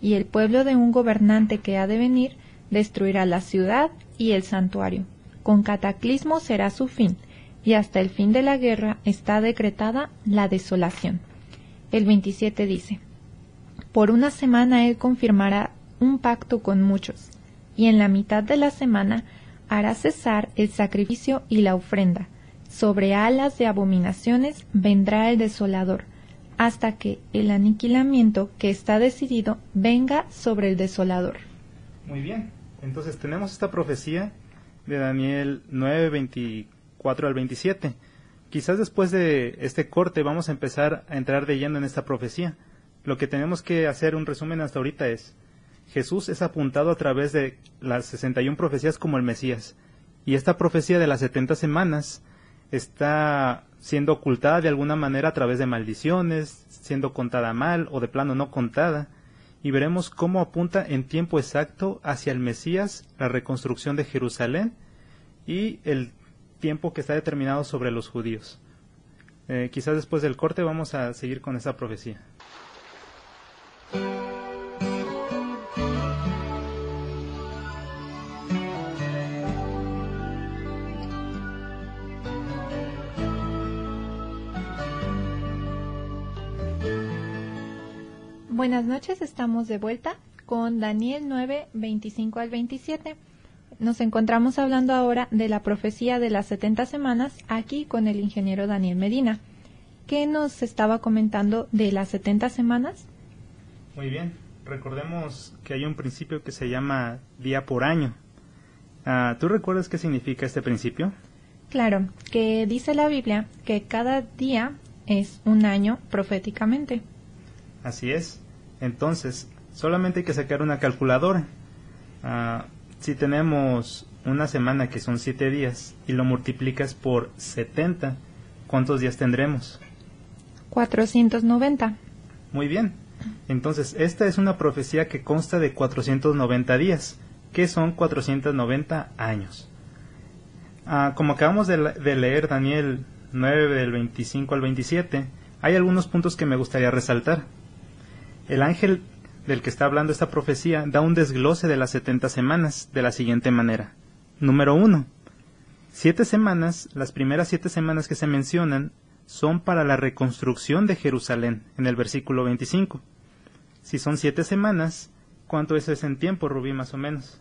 y el pueblo de un gobernante que ha de venir destruirá la ciudad y el santuario. Con cataclismo será su fin, y hasta el fin de la guerra está decretada la desolación. El 27 dice, Por una semana él confirmará un pacto con muchos, y en la mitad de la semana hará cesar el sacrificio y la ofrenda. Sobre alas de abominaciones vendrá el desolador, hasta que el aniquilamiento que está decidido venga sobre el desolador. Muy bien, entonces tenemos esta profecía de Daniel 9, 24 al 27 Quizás después de este corte vamos a empezar a entrar de lleno en esta profecía. Lo que tenemos que hacer un resumen hasta ahorita es, Jesús es apuntado a través de las 61 profecías como el Mesías. Y esta profecía de las 70 semanas está siendo ocultada de alguna manera a través de maldiciones, siendo contada mal o de plano no contada. Y veremos cómo apunta en tiempo exacto hacia el Mesías, la reconstrucción de Jerusalén y el tiempo que está determinado sobre los judíos. Eh, quizás después del corte vamos a seguir con esa profecía. Buenas noches, estamos de vuelta con Daniel 9, 25 al 27 nos encontramos hablando ahora de la profecía de las 70 semanas aquí con el ingeniero Daniel Medina. ¿Qué nos estaba comentando de las 70 semanas? Muy bien, recordemos que hay un principio que se llama día por año. Ah, ¿Tú recuerdas qué significa este principio? Claro, que dice la Biblia que cada día es un año proféticamente. Así es. Entonces, solamente hay que sacar una calculadora. Ah, si tenemos una semana que son siete días y lo multiplicas por 70, ¿cuántos días tendremos? 490. Muy bien. Entonces, esta es una profecía que consta de 490 días, que son 490 años. Ah, como acabamos de, de leer Daniel 9 del 25 al 27, hay algunos puntos que me gustaría resaltar. El ángel del que está hablando esta profecía da un desglose de las setenta semanas de la siguiente manera. Número uno. Siete semanas, las primeras siete semanas que se mencionan, son para la reconstrucción de Jerusalén, en el versículo 25. Si son siete semanas, ¿cuánto es ese en tiempo, Rubí, más o menos?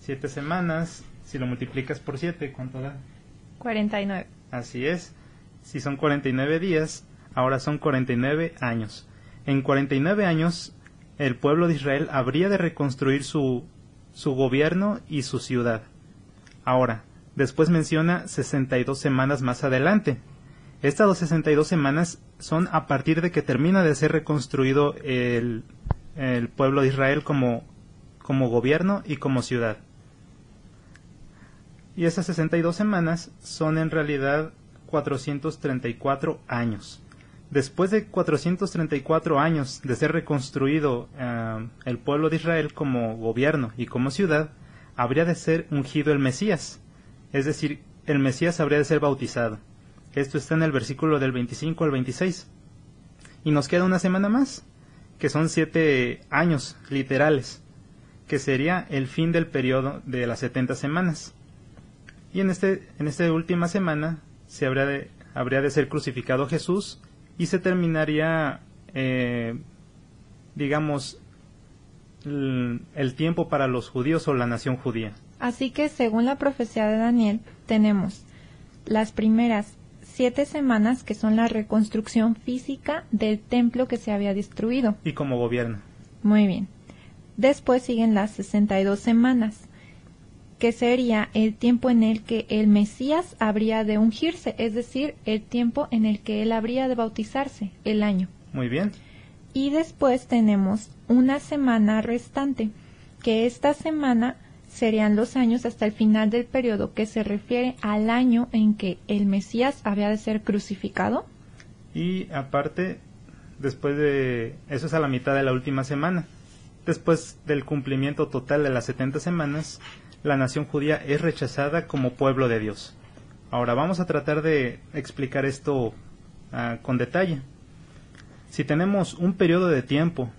Siete semanas, si lo multiplicas por siete, ¿cuánto da? 49. Así es. Si son 49 días, ahora son 49 años. En 49 años, el pueblo de Israel habría de reconstruir su, su gobierno y su ciudad. Ahora, después menciona 62 semanas más adelante. Estas 62 semanas son a partir de que termina de ser reconstruido el, el pueblo de Israel como, como gobierno y como ciudad. Y esas 62 semanas son en realidad 434 años. Después de 434 años de ser reconstruido eh, el pueblo de Israel como gobierno y como ciudad, habría de ser ungido el Mesías, es decir, el Mesías habría de ser bautizado. Esto está en el versículo del 25 al 26. Y nos queda una semana más, que son siete años literales, que sería el fin del periodo de las 70 semanas. Y en este en esta última semana se habría de, habría de ser crucificado Jesús y se terminaría, eh, digamos, el, el tiempo para los judíos o la nación judía. Así que, según la profecía de Daniel, tenemos las primeras siete semanas que son la reconstrucción física del templo que se había destruido. Y como gobierno. Muy bien. Después siguen las 62 semanas, que sería el tiempo en el que el Mesías habría de ungirse, es decir, el tiempo en el que él habría de bautizarse, el año. Muy bien. Y después tenemos una semana restante, que esta semana serían los años hasta el final del periodo que se refiere al año en que el Mesías había de ser crucificado. Y aparte, después de... Eso es a la mitad de la última semana. Después del cumplimiento total de las 70 semanas, la nación judía es rechazada como pueblo de Dios. Ahora vamos a tratar de explicar esto uh, con detalle. Si tenemos un periodo de tiempo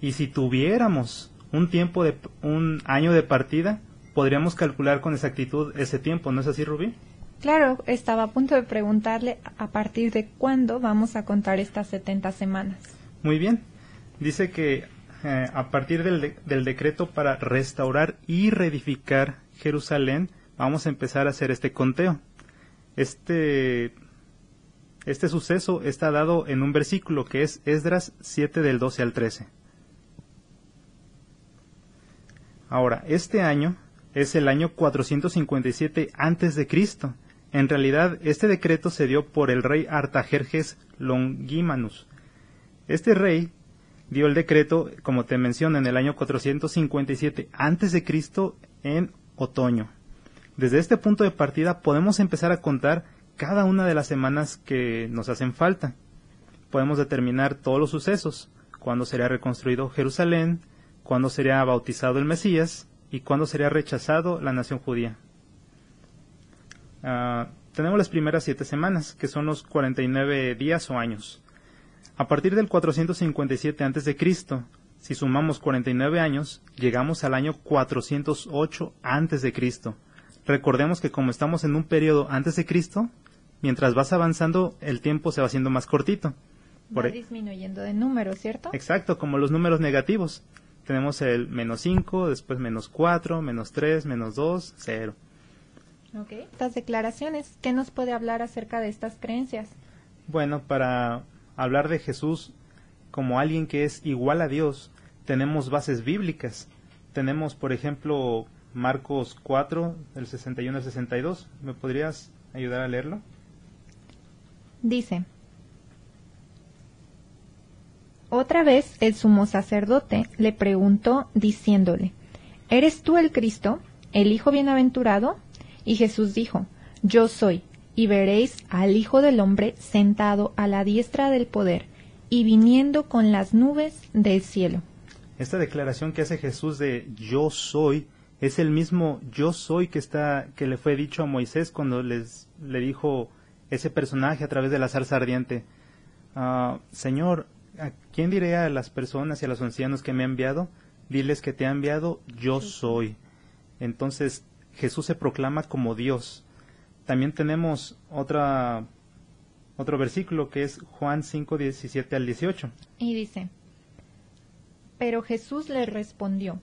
y si tuviéramos un tiempo de un año de partida, podríamos calcular con exactitud ese tiempo, ¿no es así, Rubí? Claro, estaba a punto de preguntarle a partir de cuándo vamos a contar estas 70 semanas. Muy bien. Dice que eh, a partir del, de, del decreto para restaurar y reedificar Jerusalén, vamos a empezar a hacer este conteo. Este, este suceso está dado en un versículo que es Esdras 7 del 12 al 13. Ahora, este año es el año 457 antes de Cristo. En realidad, este decreto se dio por el rey Artajerjes Longimanus. Este rey dio el decreto, como te menciono, en el año 457 antes de Cristo en otoño. Desde este punto de partida podemos empezar a contar cada una de las semanas que nos hacen falta. Podemos determinar todos los sucesos, cuándo sería reconstruido Jerusalén, cuándo sería bautizado el Mesías y cuándo sería rechazado la nación judía. Uh, tenemos las primeras siete semanas, que son los 49 días o años. A partir del 457 a.C., si sumamos 49 años, llegamos al año 408 a.C. Recordemos que como estamos en un periodo antes de Cristo, mientras vas avanzando, el tiempo se va haciendo más cortito. Va Por disminuyendo de número, ¿cierto? Exacto, como los números negativos. Tenemos el menos 5, después menos 4, menos 3, menos 2, 0. Ok. Estas declaraciones, ¿qué nos puede hablar acerca de estas creencias? Bueno, para hablar de Jesús como alguien que es igual a Dios, tenemos bases bíblicas. Tenemos, por ejemplo, Marcos 4, del 61 al 62. ¿Me podrías ayudar a leerlo? Dice, otra vez el sumo sacerdote le preguntó diciéndole, ¿Eres tú el Cristo, el Hijo bienaventurado? Y Jesús dijo, Yo soy, y veréis al Hijo del Hombre sentado a la diestra del poder y viniendo con las nubes del cielo. Esta declaración que hace Jesús de yo soy es el mismo yo soy que está que le fue dicho a Moisés cuando les le dijo ese personaje a través de la zarza ardiente. Uh, Señor, ¿a quién diré a las personas y a los ancianos que me ha enviado? Diles que te ha enviado, yo soy. Entonces Jesús se proclama como Dios. También tenemos otra, otro versículo que es Juan 5, 17 al 18. Y dice, Pero Jesús le respondió,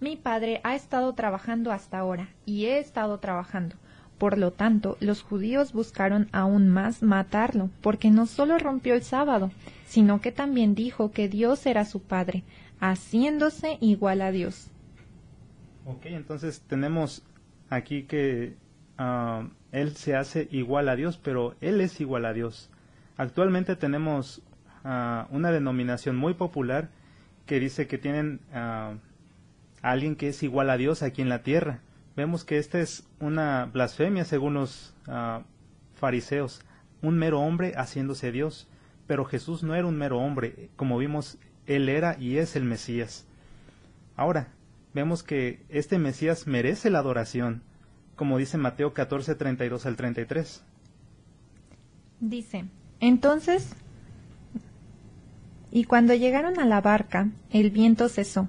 Mi Padre ha estado trabajando hasta ahora, y he estado trabajando. Por lo tanto, los judíos buscaron aún más matarlo, porque no solo rompió el sábado, sino que también dijo que Dios era su Padre, haciéndose igual a Dios. Ok, entonces tenemos aquí que uh, Él se hace igual a Dios, pero Él es igual a Dios. Actualmente tenemos uh, una denominación muy popular que dice que tienen uh, alguien que es igual a Dios aquí en la tierra vemos que esta es una blasfemia según los uh, fariseos, un mero hombre haciéndose Dios. Pero Jesús no era un mero hombre, como vimos, él era y es el Mesías. Ahora, vemos que este Mesías merece la adoración, como dice Mateo 14, 32 al 33. Dice, entonces, y cuando llegaron a la barca, el viento cesó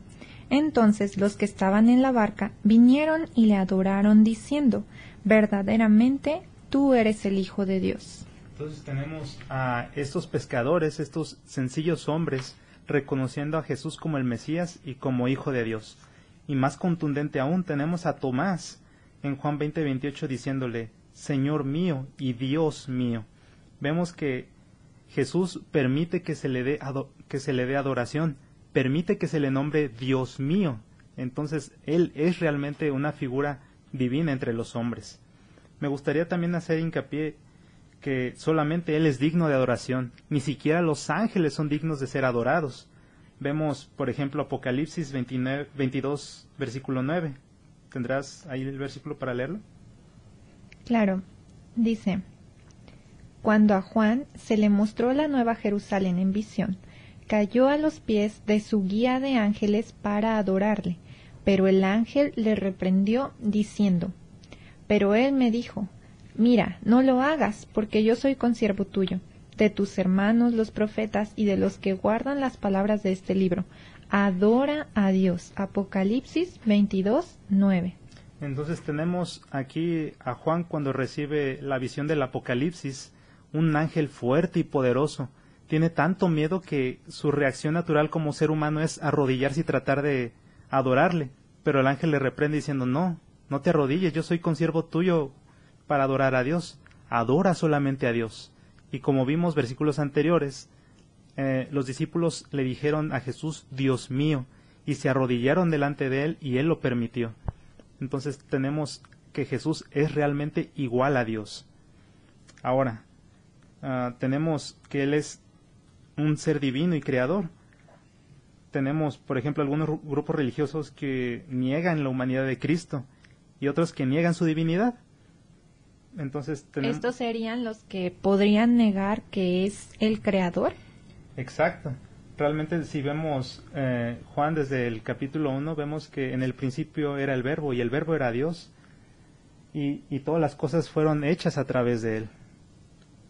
entonces los que estaban en la barca vinieron y le adoraron diciendo, verdaderamente tú eres el Hijo de Dios. Entonces tenemos a estos pescadores, estos sencillos hombres, reconociendo a Jesús como el Mesías y como Hijo de Dios. Y más contundente aún tenemos a Tomás en Juan 20, 28 diciéndole, Señor mío y Dios mío. Vemos que Jesús permite que se le dé, que se le dé adoración, permite que se le nombre Dios mío. Entonces, Él es realmente una figura divina entre los hombres. Me gustaría también hacer hincapié que solamente Él es digno de adoración, ni siquiera los ángeles son dignos de ser adorados. Vemos, por ejemplo, Apocalipsis 29, 22, versículo 9. ¿Tendrás ahí el versículo para leerlo? Claro, dice, cuando a Juan se le mostró la nueva Jerusalén en visión, cayó a los pies de su guía de ángeles para adorarle, pero el ángel le reprendió diciendo, Pero él me dijo, Mira, no lo hagas, porque yo soy consiervo tuyo, de tus hermanos los profetas y de los que guardan las palabras de este libro. Adora a Dios. Apocalipsis 22, 9. Entonces tenemos aquí a Juan cuando recibe la visión del Apocalipsis, un ángel fuerte y poderoso. Tiene tanto miedo que su reacción natural como ser humano es arrodillarse y tratar de adorarle. Pero el ángel le reprende diciendo, no, no te arrodilles, yo soy consiervo tuyo para adorar a Dios. Adora solamente a Dios. Y como vimos versículos anteriores, eh, los discípulos le dijeron a Jesús, Dios mío, y se arrodillaron delante de él y él lo permitió. Entonces tenemos que Jesús es realmente igual a Dios. Ahora, ah, tenemos que Él es un ser divino y creador. Tenemos, por ejemplo, algunos grupos religiosos que niegan la humanidad de Cristo y otros que niegan su divinidad. Entonces, ¿Estos serían los que podrían negar que es el creador? Exacto. Realmente si vemos eh, Juan desde el capítulo 1, vemos que en el principio era el verbo y el verbo era Dios y, y todas las cosas fueron hechas a través de él.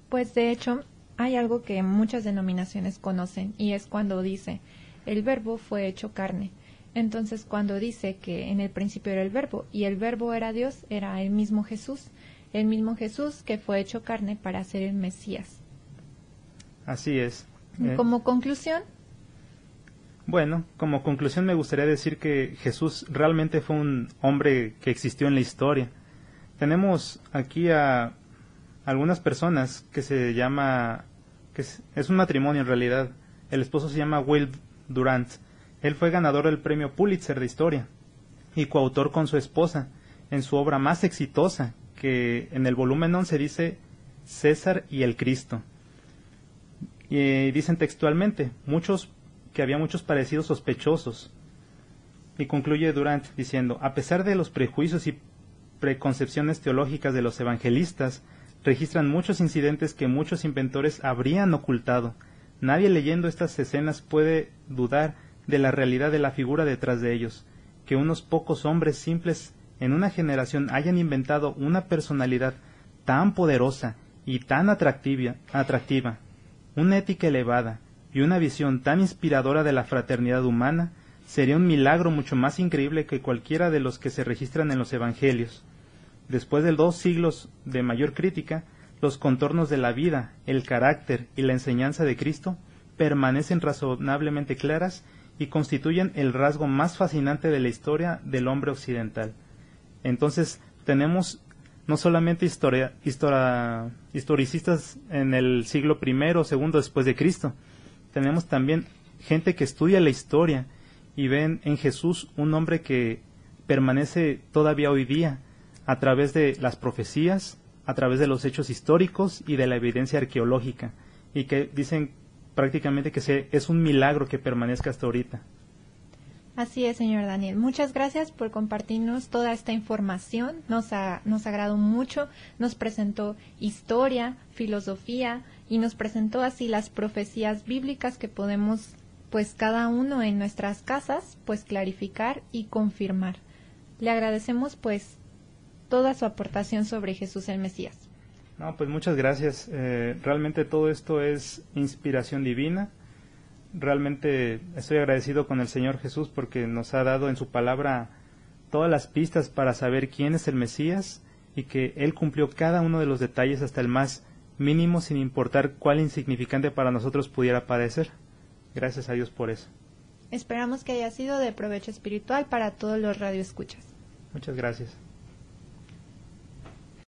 Pues de hecho hay algo que muchas denominaciones conocen y es cuando dice el verbo fue hecho carne. Entonces cuando dice que en el principio era el verbo y el verbo era Dios, era el mismo Jesús, el mismo Jesús que fue hecho carne para ser el Mesías. Así es. Eh, como conclusión. Bueno, como conclusión me gustaría decir que Jesús realmente fue un hombre que existió en la historia. Tenemos aquí a algunas personas que se llama, que es, un matrimonio en realidad. El esposo se llama Will Durant. Él fue ganador del premio Pulitzer de historia y coautor con su esposa en su obra más exitosa, que en el volumen 11 dice César y el Cristo. Y dicen textualmente, muchos, que había muchos parecidos sospechosos. Y concluye Durant diciendo, a pesar de los prejuicios y preconcepciones teológicas de los evangelistas, registran muchos incidentes que muchos inventores habrían ocultado. Nadie leyendo estas escenas puede dudar de la realidad de la figura detrás de ellos, que unos pocos hombres simples en una generación hayan inventado una personalidad tan poderosa y tan atractiva una ética elevada y una visión tan inspiradora de la fraternidad humana sería un milagro mucho más increíble que cualquiera de los que se registran en los Evangelios. Después de dos siglos de mayor crítica, los contornos de la vida, el carácter y la enseñanza de Cristo permanecen razonablemente claras y constituyen el rasgo más fascinante de la historia del hombre occidental. Entonces, tenemos no solamente historia, historicistas en el siglo I o II después de Cristo, tenemos también gente que estudia la historia y ven en Jesús un hombre que permanece todavía hoy día a través de las profecías, a través de los hechos históricos y de la evidencia arqueológica, y que dicen prácticamente que es un milagro que permanezca hasta ahorita. Así es, señor Daniel. Muchas gracias por compartirnos toda esta información. Nos, ha, nos agradó mucho. Nos presentó historia, filosofía y nos presentó así las profecías bíblicas que podemos, pues cada uno en nuestras casas, pues clarificar y confirmar. Le agradecemos pues toda su aportación sobre Jesús el Mesías. No, pues muchas gracias. Eh, realmente todo esto es inspiración divina realmente estoy agradecido con el Señor Jesús porque nos ha dado en su palabra todas las pistas para saber quién es el Mesías y que Él cumplió cada uno de los detalles hasta el más mínimo sin importar cuál insignificante para nosotros pudiera parecer. Gracias a Dios por eso. Esperamos que haya sido de provecho espiritual para todos los radioescuchas. Muchas gracias.